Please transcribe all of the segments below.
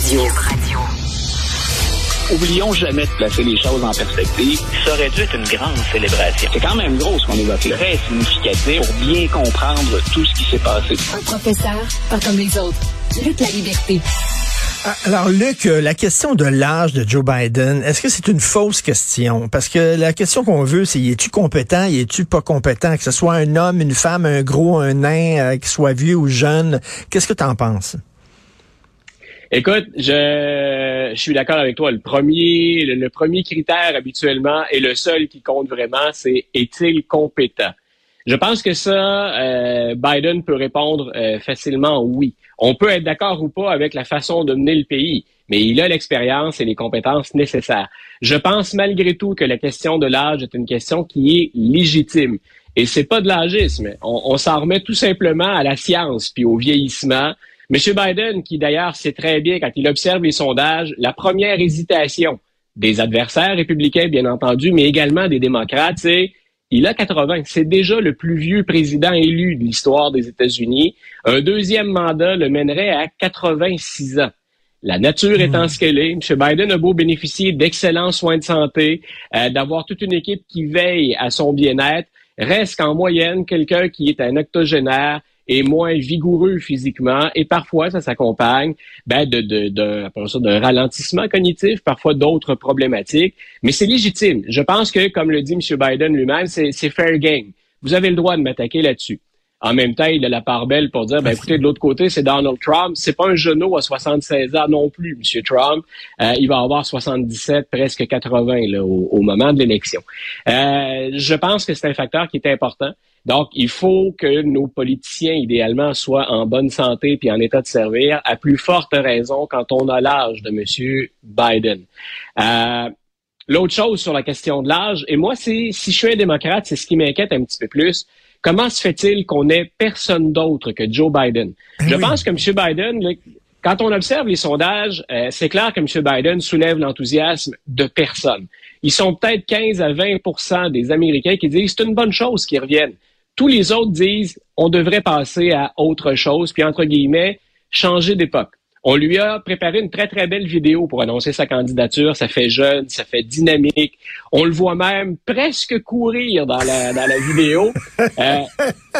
Radio. Oublions jamais de placer les choses en perspective. Ça aurait dû être une grande célébration. C'est quand même gros ce qu'on évoque là. Très significatif pour bien comprendre tout ce qui s'est passé. Un professeur, pas comme les autres. Luc la liberté. Ah, alors, Luc, euh, la question de l'âge de Joe Biden, est-ce que c'est une fausse question? Parce que la question qu'on veut, c'est es-tu compétent, es-tu pas compétent? Que ce soit un homme, une femme, un gros, un nain, euh, qu'il soit vieux ou jeune. Qu'est-ce que tu en penses? Écoute, je, je suis d'accord avec toi. Le premier, le, premier critère habituellement et le seul qui compte vraiment, c'est est-il compétent? Je pense que ça, euh, Biden peut répondre euh, facilement oui. On peut être d'accord ou pas avec la façon de mener le pays, mais il a l'expérience et les compétences nécessaires. Je pense malgré tout que la question de l'âge est une question qui est légitime. Et c'est pas de l'âgisme. On, on s'en remet tout simplement à la science puis au vieillissement M. Biden, qui d'ailleurs sait très bien quand il observe les sondages, la première hésitation des adversaires républicains, bien entendu, mais également des démocrates, c'est il a 80. C'est déjà le plus vieux président élu de l'histoire des États-Unis. Un deuxième mandat le mènerait à 86 ans. La nature étant ce qu'elle est, M. Biden a beau bénéficier d'excellents soins de santé, euh, d'avoir toute une équipe qui veille à son bien-être, reste qu'en moyenne, quelqu'un qui est un octogénaire est moins vigoureux physiquement et parfois ça s'accompagne ben, de, de, d'un ralentissement cognitif, parfois d'autres problématiques, mais c'est légitime. Je pense que, comme le dit M. Biden lui-même, c'est, c'est fair game. Vous avez le droit de m'attaquer là-dessus. En même temps, il a la part belle pour dire, ben, écoutez, de l'autre côté, c'est Donald Trump. C'est pas un genou à 76 ans non plus, M. Trump. Euh, il va avoir 77, presque 80 là, au, moment de l'élection. Euh, je pense que c'est un facteur qui est important. Donc, il faut que nos politiciens, idéalement, soient en bonne santé puis en état de servir, à plus forte raison quand on a l'âge de M. Biden. Euh, L'autre chose sur la question de l'âge, et moi, c'est si je suis un démocrate, c'est ce qui m'inquiète un petit peu plus. Comment se fait-il qu'on ait personne d'autre que Joe Biden? Eh je pense que M. Biden, quand on observe les sondages, euh, c'est clair que M. Biden soulève l'enthousiasme de personne. Ils sont peut-être 15 à 20% des Américains qui disent c'est une bonne chose qu'ils reviennent. Tous les autres disent on devrait passer à autre chose, puis entre guillemets, changer d'époque. On lui a préparé une très, très belle vidéo pour annoncer sa candidature. Ça fait jeune, ça fait dynamique. On le voit même presque courir dans la, dans la vidéo. Euh,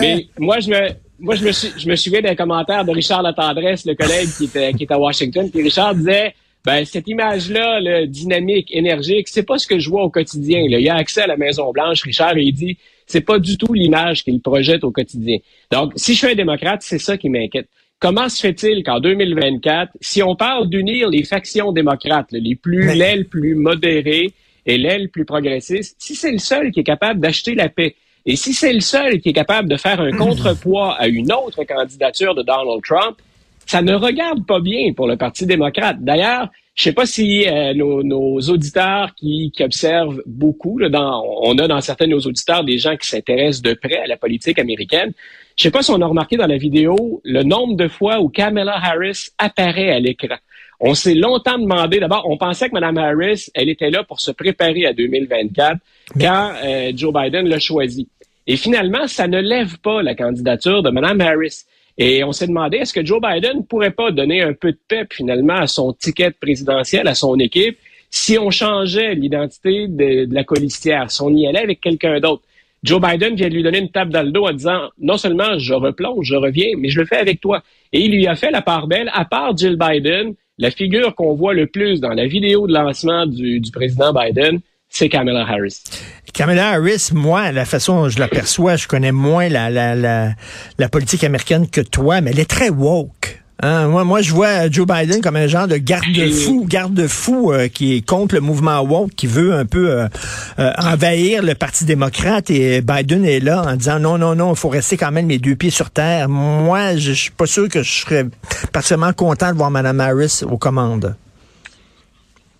mais moi, je me, moi, je me, suis, je me souviens d'un commentaire de Richard Latendresse, le collègue qui était, qui est à Washington. Puis Richard disait, ben, cette image-là, le dynamique, énergique, c'est pas ce que je vois au quotidien. Il y a accès à la Maison-Blanche, Richard, et il dit, c'est pas du tout l'image qu'il projette au quotidien. Donc, si je suis un démocrate, c'est ça qui m'inquiète. Comment se fait-il qu'en 2024, si on parle d'unir les factions démocrates, les plus, l'aile plus modérée et l'aile plus progressiste, si c'est le seul qui est capable d'acheter la paix, et si c'est le seul qui est capable de faire un contrepoids à une autre candidature de Donald Trump, ça ne regarde pas bien pour le Parti démocrate. D'ailleurs, je sais pas si euh, nos, auditeurs qui, observent beaucoup, dans, on a dans certains de nos auditeurs des gens qui s'intéressent de près à la politique américaine. Je sais pas si on a remarqué dans la vidéo le nombre de fois où Kamala Harris apparaît à l'écran. On s'est longtemps demandé, d'abord, on pensait que Mme Harris, elle était là pour se préparer à 2024 quand euh, Joe Biden l'a choisi. Et finalement, ça ne lève pas la candidature de Mme Harris. Et on s'est demandé, est-ce que Joe Biden pourrait pas donner un peu de pep finalement à son ticket présidentiel, à son équipe, si on changeait l'identité de, la colistière, si on y allait avec quelqu'un d'autre? Joe Biden vient de lui donner une tape dans le dos en disant, non seulement je replonge, je reviens, mais je le fais avec toi. Et il lui a fait la part belle, à part Jill Biden, la figure qu'on voit le plus dans la vidéo de lancement du président Biden, c'est Kamala Harris. Kamala Harris, moi, la façon dont je l'aperçois, je connais moins la, la, la, la politique américaine que toi, mais elle est très woke. Hein? Moi, moi, je vois Joe Biden comme un genre de garde-fou, garde-fou euh, qui est contre le mouvement woke, qui veut un peu euh, euh, envahir le Parti démocrate. Et Biden est là en disant non, non, non, il faut rester quand même les deux pieds sur terre. Moi, je, je suis pas sûr que je serais particulièrement content de voir Mme Harris aux commandes.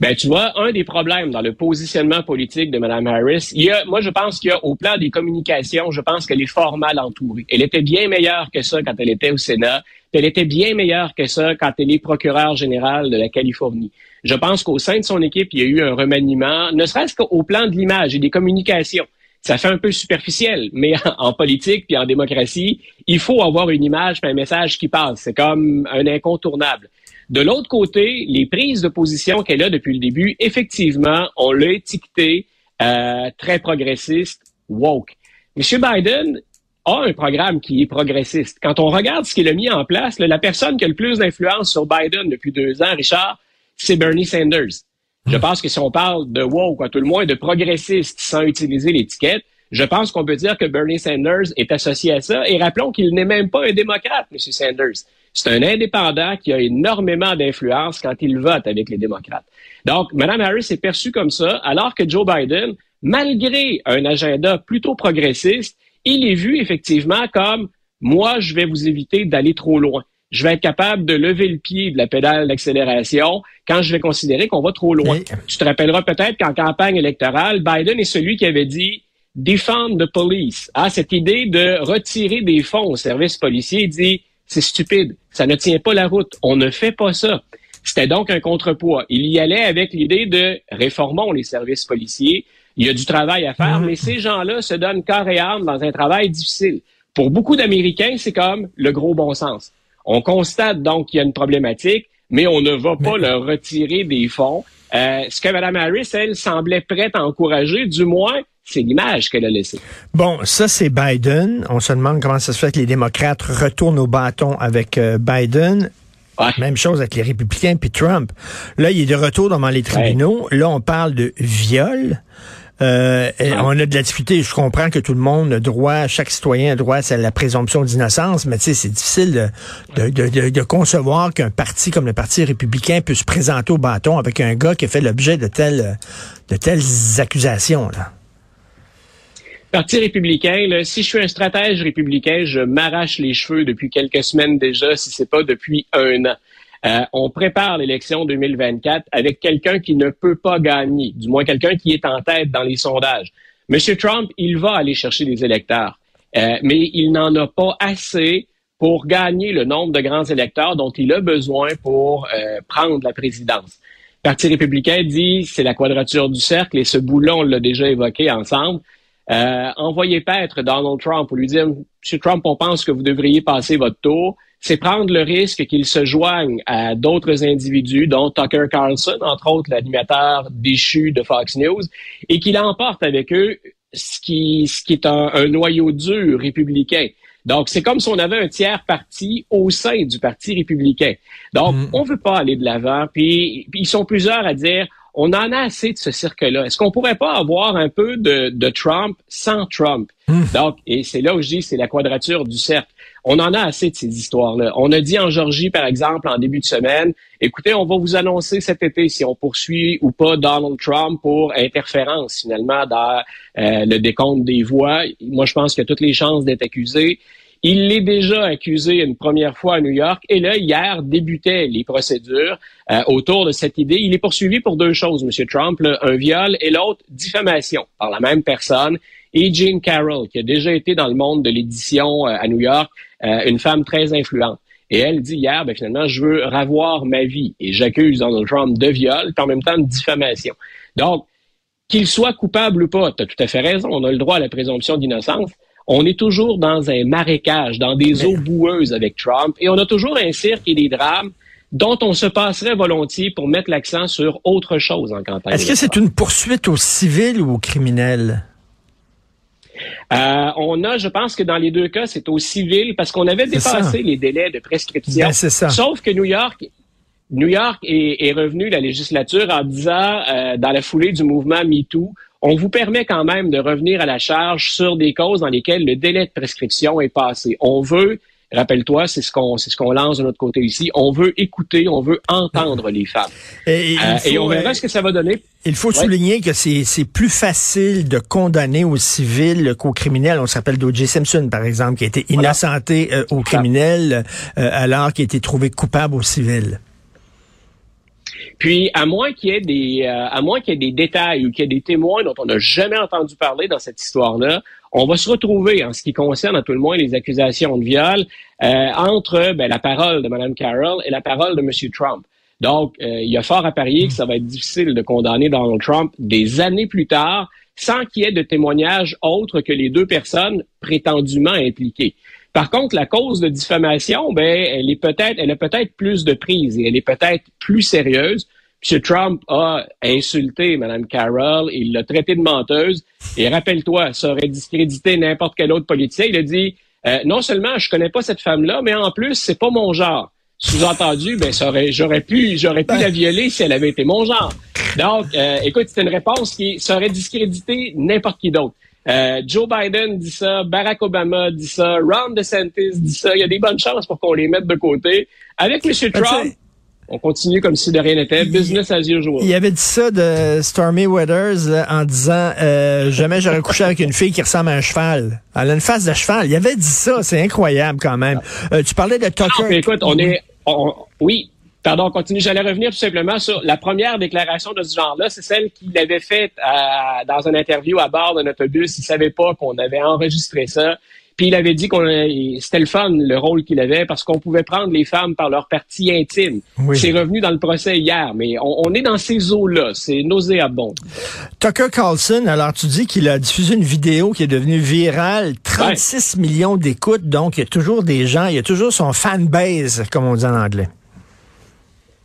Ben, tu vois, un des problèmes dans le positionnement politique de Mme Harris, il y a, moi, je pense qu'il y a, au plan des communications, je pense qu'elle est fort mal entourée. Elle était bien meilleure que ça quand elle était au Sénat, elle était bien meilleure que ça quand elle est procureure générale de la Californie. Je pense qu'au sein de son équipe, il y a eu un remaniement, ne serait-ce qu'au plan de l'image et des communications. Ça fait un peu superficiel, mais en, politique puis en démocratie, il faut avoir une image un message qui passe. C'est comme un incontournable. De l'autre côté, les prises de position qu'elle a depuis le début, effectivement, on l'a étiqueté euh, très progressiste, woke. M. Biden a un programme qui est progressiste. Quand on regarde ce qu'il a mis en place, la personne qui a le plus d'influence sur Biden depuis deux ans, Richard, c'est Bernie Sanders. Je pense que si on parle de woke, à tout le moins de progressiste sans utiliser l'étiquette, je pense qu'on peut dire que Bernie Sanders est associé à ça. Et rappelons qu'il n'est même pas un démocrate, M. Sanders. C'est un indépendant qui a énormément d'influence quand il vote avec les démocrates. Donc, Mme Harris est perçue comme ça, alors que Joe Biden, malgré un agenda plutôt progressiste, il est vu effectivement comme moi, je vais vous éviter d'aller trop loin. Je vais être capable de lever le pied de la pédale d'accélération quand je vais considérer qu'on va trop loin. Tu te rappelleras peut-être qu'en campagne électorale, Biden est celui qui avait dit defend the police. Ah, cette idée de retirer des fonds au service policier dit c'est stupide, ça ne tient pas la route, on ne fait pas ça. C'était donc un contrepoids. Il y allait avec l'idée de réformons les services policiers. Il y a du travail à faire, mhm. mais ces gens-là se donnent corps et âme dans un travail difficile. Pour beaucoup d'Américains, c'est comme le gros bon sens. On constate donc qu'il y a une problématique, mais on ne va pas leur retirer des fonds. Euh, ce que Mme Harris, elle, semblait prête à encourager, du moins, c'est l'image qu'elle a laissée. Bon, ça c'est Biden. On se demande comment ça se fait que les démocrates retournent au bâton avec euh, Biden. Même chose avec les républicains puis Trump. Là, il est de retour devant les tribunaux. Là, on parle de viol. Euh, on a de la difficulté. Je comprends que tout le monde a droit, chaque citoyen a droit à la présomption d'innocence, mais tu sais, c'est difficile de, de, de, de concevoir qu'un parti comme le Parti républicain puisse se présenter au bâton avec un gars qui a fait l'objet de telles, de telles accusations. Là. Parti républicain, si je suis un stratège républicain, je m'arrache les cheveux depuis quelques semaines déjà, si c'est pas depuis un an. Euh, on prépare l'élection 2024 avec quelqu'un qui ne peut pas gagner, du moins quelqu'un qui est en tête dans les sondages. Monsieur Trump, il va aller chercher des électeurs, euh, mais il n'en a pas assez pour gagner le nombre de grands électeurs dont il a besoin pour euh, prendre la présidence. Parti républicain dit c'est la quadrature du cercle et ce boulot, on l'a déjà évoqué ensemble. Euh, envoyer paître Donald Trump pour lui dire, Monsieur Trump, on pense que vous devriez passer votre tour, c'est prendre le risque qu'il se joigne à d'autres individus, dont Tucker Carlson, entre autres l'animateur déchu de Fox News, et qu'il emporte avec eux ce qui, ce qui est un, un noyau dur républicain. Donc, c'est comme si on avait un tiers parti au sein du Parti républicain. Donc, mm. on veut pas aller de l'avant. Puis, puis, ils sont plusieurs à dire, on en a assez de ce cirque-là. Est-ce qu'on pourrait pas avoir un peu de, Trump sans Trump? Hmm. Donc, et c'est là où je dis, c'est la quadrature du cercle. On en a assez de ces histoires-là. On a dit en Georgie, par exemple, en début de semaine, écoutez, on va vous annoncer cet été si on poursuit ou pas Donald Trump pour interférence, finalement, dans euh, le décompte des voix. Moi, je pense a toutes les chances d'être accusé. Il l'est déjà accusé une première fois à New York et là, hier, débutaient les procédures euh, autour de cette idée. Il est poursuivi pour deux choses, M. Trump, un viol et l'autre, diffamation par la même personne. Et Jean Carroll, qui a déjà été dans le monde de l'édition euh, à New York, euh, une femme très influente. Et elle dit hier, ben, finalement, je veux ravoir ma vie et j'accuse Donald Trump de viol, puis en même temps de diffamation. Donc, qu'il soit coupable ou pas, tu as tout à fait raison, on a le droit à la présomption d'innocence, on est toujours dans un marécage, dans des eaux boueuses avec Trump, et on a toujours un cirque et des drames dont on se passerait volontiers pour mettre l'accent sur autre chose en campagne. Est-ce que c'est une poursuite aux civils ou aux criminels? Euh, on a, je pense que dans les deux cas, c'est au civil parce qu'on avait dépassé les délais de prescription. Ben, ça. Sauf que New York, New York est, revenu la législature en disant, euh, dans la foulée du mouvement MeToo, on vous permet quand même de revenir à la charge sur des causes dans lesquelles le délai de prescription est passé. On veut Rappelle-toi, c'est ce qu'on c'est ce qu'on lance de notre côté ici. On veut écouter, on veut entendre les femmes. Et, euh, on verra ce que ça va donner. Il faut souligner que c'est plus facile de condamner aux civils qu'aux criminels. On s'appelle d'O.J. Simpson, par exemple, qui a été innocenté euh, aux criminels euh, alors qu'il a été trouvé coupable aux civils. Puis, à moins qu'il y ait des, euh, à moins qu'il y ait des détails ou qu'il y ait des témoins dont on n'a jamais entendu parler dans cette histoire-là, on va se retrouver, en ce qui concerne à tout le moins les accusations de viol, euh, entre ben, la parole de Mme Carroll et la parole de M. Trump. Donc, euh, il y a fort à parier que ça va être difficile de condamner Donald Trump des années plus tard sans qu'il y ait de témoignages autres que les deux personnes prétendument impliquées. Par contre, la cause de diffamation, ben, elle est peut-être, elle a peut-être plus de prise et elle est peut-être plus sérieuse. M. Trump a insulté Mme Carroll, il l'a traité de menteuse. Et rappelle-toi, ça aurait discrédité n'importe quel autre politicien. Il a dit, euh, non seulement je connais pas cette femme-là, mais en plus, c'est pas mon genre. Sous-entendu, ben, j'aurais pu, j'aurais pu la violer si elle avait été mon genre. Donc, euh, écoute, c'est une réponse qui aurait discrédité n'importe qui d'autre. Euh, Joe Biden dit ça, Barack Obama dit ça, Ron DeSantis dit ça. Il y a des bonnes chances pour qu'on les mette de côté. Avec M. Trump, on continue comme si de rien n'était. Business as usual. Il avait dit ça de Stormy Weathers en disant euh, jamais j'aurais couché avec une fille qui ressemble à un cheval. Elle a une face de cheval. Il avait dit ça. C'est incroyable quand même. Euh, tu parlais de Tucker. Non, écoute, on est, oui, Pardon, continue. J'allais revenir tout simplement sur la première déclaration de ce genre-là. C'est celle qu'il avait faite dans une interview à bord d'un autobus. Il savait pas qu'on avait enregistré ça. Puis il avait dit qu'on c'était le fun, le rôle qu'il avait, parce qu'on pouvait prendre les femmes par leur partie intime. C'est revenu dans le procès hier, mais on, est dans ces eaux-là. C'est nauséabond. Tucker Carlson, alors tu dis qu'il a diffusé une vidéo qui est devenue virale, 36 millions d'écoutes, donc il y a toujours des gens, il y a toujours son fanbase, comme on dit en anglais.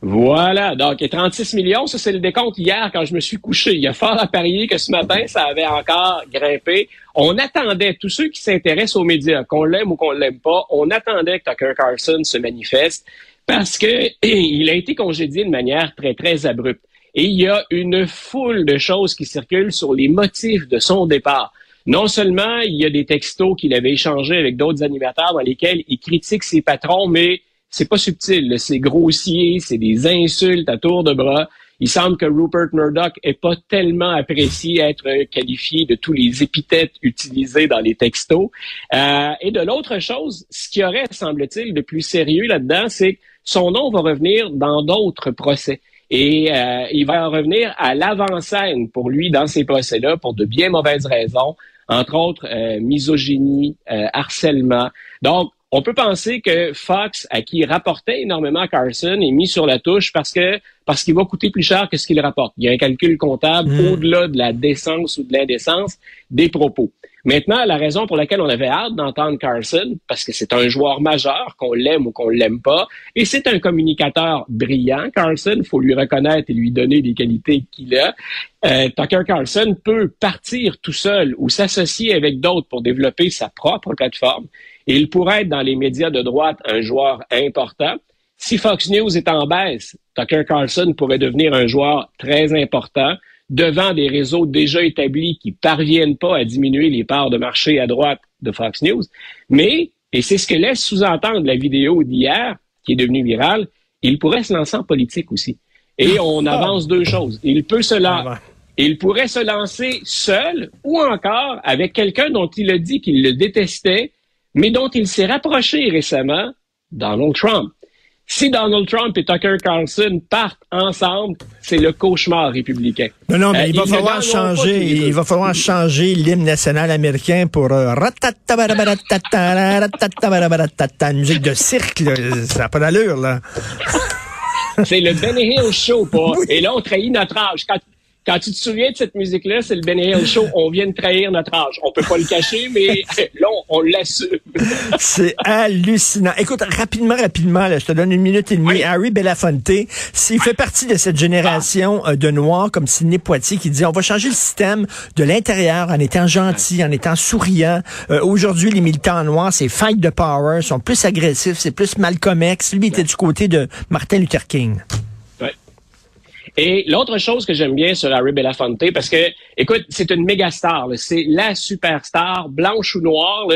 Voilà. Donc, 36 millions, ça, c'est le décompte hier quand je me suis couché. Il y a fort à parier que ce matin, ça avait encore grimpé. On attendait, tous ceux qui s'intéressent aux médias, qu'on l'aime ou qu'on l'aime pas, on attendait que Tucker Carlson se manifeste parce que il a été congédié de manière très, très abrupte. Et il y a une foule de choses qui circulent sur les motifs de son départ. Non seulement il y a des textos qu'il avait échangés avec d'autres animateurs dans lesquels il critique ses patrons, mais c'est pas subtil, c'est grossier, c'est des insultes à tour de bras. Il semble que Rupert Murdoch est pas tellement apprécié être qualifié de tous les épithètes utilisés dans les textos. Euh, et de l'autre chose, ce qui aurait, semble-t-il, de plus sérieux là-dedans, c'est que son nom va revenir dans d'autres procès. Et euh, il va revenir à l'avant-scène pour lui dans ces procès-là pour de bien mauvaises raisons, entre autres euh, misogynie, harcèlement. Donc, on peut penser que Fox, à qui il rapportait énormément Carson, est mis sur la touche parce que parce qu'il va coûter plus cher que ce qu'il rapporte. Il y a un calcul comptable hmm. au-delà de la décence ou de l'indécence des propos. Maintenant, la raison pour laquelle on avait hâte d'entendre Carson, parce que c'est un joueur majeur, qu'on l'aime ou qu'on l'aime pas, et c'est un communicateur brillant, Carson, faut lui reconnaître et lui donner des qualités qu'il a. Euh, Tucker Carlson peut partir tout seul ou s'associer avec d'autres pour développer sa propre plateforme. Il pourrait être dans les médias de droite un joueur important. Si Fox News est en baisse, Tucker Carlson pourrait devenir un joueur très important devant des réseaux déjà établis qui parviennent pas à diminuer les parts de marché à droite de Fox News. Mais, et c'est ce que laisse sous-entendre la vidéo d'hier, qui est devenue virale, il pourrait se lancer en politique aussi. Et on ah. avance deux choses. Il peut se lancer. Il pourrait se lancer seul ou encore avec quelqu'un dont il a dit qu'il le détestait mais dont il s'est rapproché récemment, Donald Trump. Si Donald Trump et Tucker Carlson partent ensemble, c'est le cauchemar républicain. Non, non, mais euh, il va falloir changer, il va falloir changer l'hymne national américain pour euh, une musique de cirque, ça n'a pas d'allure, là. c'est le Benny Hill Show, pas. Et là, on trahit notre âge. Quand, quand tu te souviens de cette musique-là, c'est le Benny Hill Show. On vient de trahir notre âge. On peut pas le cacher, mais là, on, l'assume. c'est hallucinant. Écoute, rapidement, rapidement, là, je te donne une minute et demie. Harry Belafonte, s'il fait partie de cette génération euh, de noirs comme Sidney Poitier qui dit on va changer le système de l'intérieur en étant gentil, en étant souriant. Euh, aujourd'hui, les militants noirs, c'est fight de power, sont plus agressifs, c'est plus Malcolm X. Lui, il était du côté de Martin Luther King. Et l'autre chose que j'aime bien sur Harry Belafonte, parce que, écoute, c'est une méga star, c'est la superstar, blanche ou noire,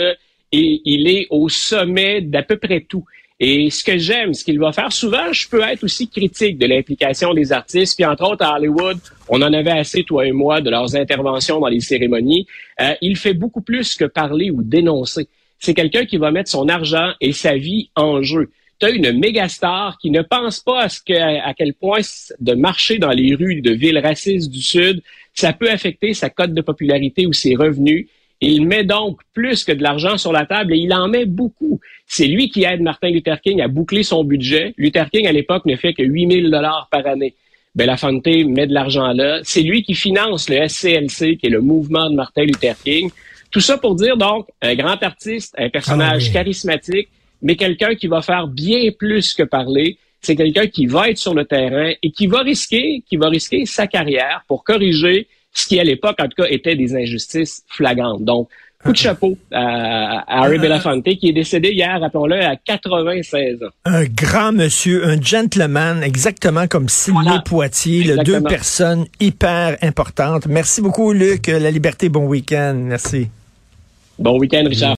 et il est au sommet d'à peu près tout. Et ce que j'aime, ce qu'il va faire, souvent, je peux être aussi critique de l'implication des artistes. Puis entre autres, à Hollywood, on en avait assez, toi et moi, de leurs interventions dans les cérémonies. Euh, il fait beaucoup plus que parler ou dénoncer. C'est quelqu'un qui va mettre son argent et sa vie en jeu une méga star qui ne pense pas à, ce que, à quel point de marcher dans les rues de villes racistes du Sud, ça peut affecter sa cote de popularité ou ses revenus. il met donc plus que de l'argent sur la table et il en met beaucoup. C'est lui qui aide Martin Luther King à boucler son budget. Luther King, à l'époque, ne fait que 8000 dollars par année. Belafonte met de l'argent là. C'est lui qui finance le SCLC, qui est le mouvement de Martin Luther King. Tout ça pour dire donc un grand artiste, un personnage Ah oui. charismatique, mais quelqu'un qui va faire bien plus que parler. C'est quelqu'un qui va être sur le terrain et qui va risquer, qui va risquer sa carrière pour corriger ce qui à l'époque en tout cas était des injustices flagrantes. Donc coup de chapeau à, à Harry Belafonte qui est décédé hier, rappelons-le, à 96 ans. Un grand monsieur, un gentleman, exactement comme Sylvain Voilà. Poitiers, là, deux personnes hyper importantes. Merci beaucoup, Luc. La liberté, bon week-end. Merci. Bon week-end, Richard.